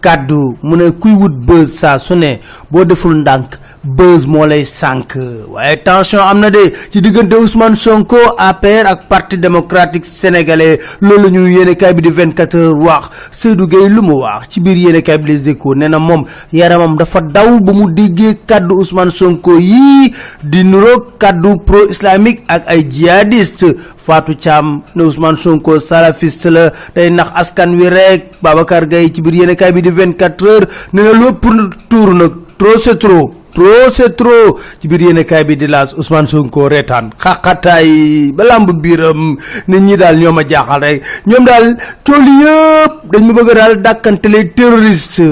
kàddu mu ne kuy wut buzz saa su ne boo deful ndànk buzz moo lay sànk waaye tension am na de. Ci diggante Ousmane Sonko APR ak parti démocratique sénégalais loolu ñu yéenekaay bi di 24 heures wax. Seydou Gueye lu mu wax ci biir yéenekaay bi Les Échos nee na moom yaramam dafa daw ba mu déggee kàddu Ousmane Sonko yii di nuroog kàddu pro islamique ak ay djihadiste Fatou Thiam ne Ousmane Sonko salafiste la day nax askan wi rek. Babacar Gueye ci biir yéenekaay bi di 24 heures nee na lépp tuur nag trop c'est trop trop c'est trop ci biir yéenekaay bi di laas Ousmane Sonko reetaan xaqataay ba lamb biiram nit ñi daal ñoo ma jaaxal rek ñoom daal tool yëpp dañ ma bëgg daal dàkkantele terroriste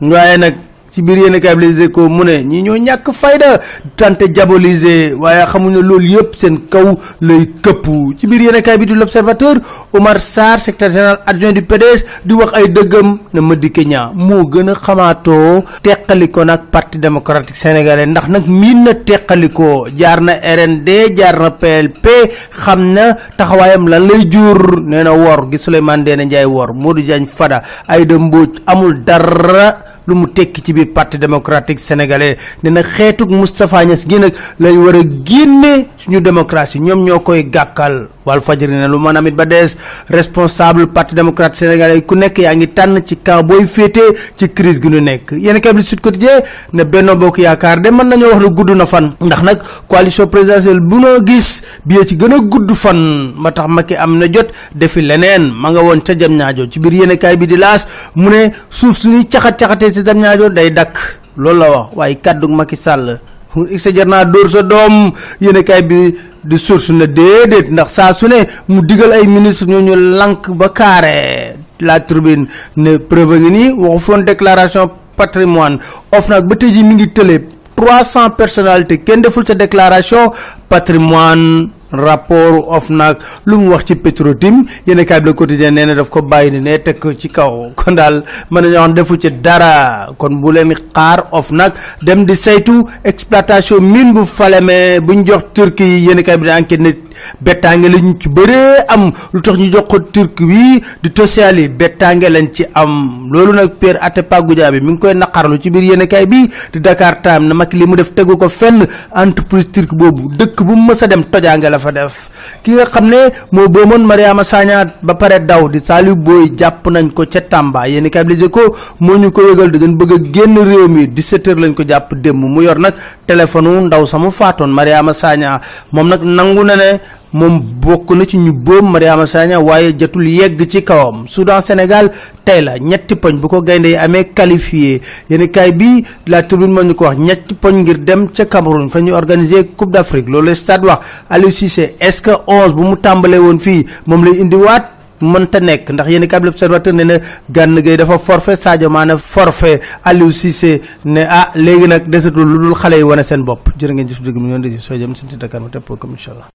waaye nag ci biir yéenekaay bi Les Échos mu ne ñii ñoo ñàkk fayda tante diaboliser waaye xamuñ ne loolu yëpp seen kaw lay këpp. Ci biir yéenekaay bi di L'Observateur Omar Sarr secrétaire général adjoint du PDS di wax ay dëggam ne Madické Niang moo gën a xamaatoo teqaliko nag parti démocratique sénégalais ndax nag miin na teqaliko jaar na RND jaar na PLP xam na taxawaayam lan lay jur. Nee na wor gi Souleymane Ndéné Ndiaye wor Modou Diagne Fada Aïda Mbodj amul dara lu mu tekki ci biir parti démocratique sénégalais ne na xeetuk Moustapha Niass gi nag lañ war a suñu démocratie ñoom ñoo koy gàkkal. Walf Fadjri ne lu mën amit ba dees responsable parti démocratique sénégalais ku nekk yaa ngi tànn ci camp booy féete ci crise gi ñu nekk. Yéen kay bi Sud Quotidien ne Benno Bokk Yaakaar de mën nañoo wax ne gudd na fan. Ndax nag coalition présidentielle bu noo gis bi ci gën a gudd fan. Ma tax Macky am na jot defi leneen. Ma nga woon ca jam ñaajo ci biir yéen kay bi di laas mu ne suuf suñuy caxat-caxatee ci jam ñaajo day loolu la wax waaye kàddu Macky sa jar naa dóor sa doom yéen kay bi di source na déedéet ndax saa mu digal ay ministre ñoo ñu lank ba carré la tribune ne preuve ngi nii déclaration patrimoine. Of nag ba tey mi ngi tële trois cent personnalités. Kenn deful sa déclaration patrimoine rapport of nag. Lu mu wax ci Petro-Tim yéen kaay bi Le Quotidien nee na daf ko bàyyi ni ne teg ko ci kaw. Kon mën nañoo wax defu ci dara. Kon bu leen xaar of nag dem di saytu exploitation mine bu Falémé. Bu ñu jox Turquie yi yéen kaay bi enquête nit bettaange lañ ci am. Lu tax ñu jox ko Turquie bi di Tosyal yi bettaange lañ ci am. Loolu nag Pierre Atepa Goudiaby mi ngi koy naqarlu ci biir yéen kaay bi di Dakar Time na Macky li mu def tegu ko fenn. Entreprise turque boobu dëkk bu mu mës a dem tojaange la fa def. Ki nga xam ne moo boomoon Mariama Sagna ba pare daw di Saliou Boy jàpp nañ ko ca Tamba. Yéen kaay bi ko moo ñu ko yëgal da ngeen bëgg a génn réew mi. 17 heures lañ ko jàpp démb mu yor nag téléphone ndaw samu faatoon Mariama Sagna. Moom nag nangu na ne moom bokk na ci ñu boom Mariama Sagna waaye jotul yegg ci kawam. Soudan Sénégal tey la ñetti poñ bu ko gaynde yi amee qualifié. Yéen kaay bi la tribune ñu ko wax ñetti poñ ngir dem ca Cameroun fa ñu organiser Coupe d'Afrique. Loolu stade wax. Aliou Cissé est-ce que onze bu mu tàmbalee woon fii moom lay indiwaat? Mënta nekk ndax yéen kaay bi l'observateur ne na Gana Gueye dafa forfait Sadio Mané forfait. Aliou Cissé ne ah léegi nag desatul lu dul xale yi wane seen bopp. Jërë ngeen jëf dëgg mi ñoon desi soo jëm si Dakar ma tepp comme incha allah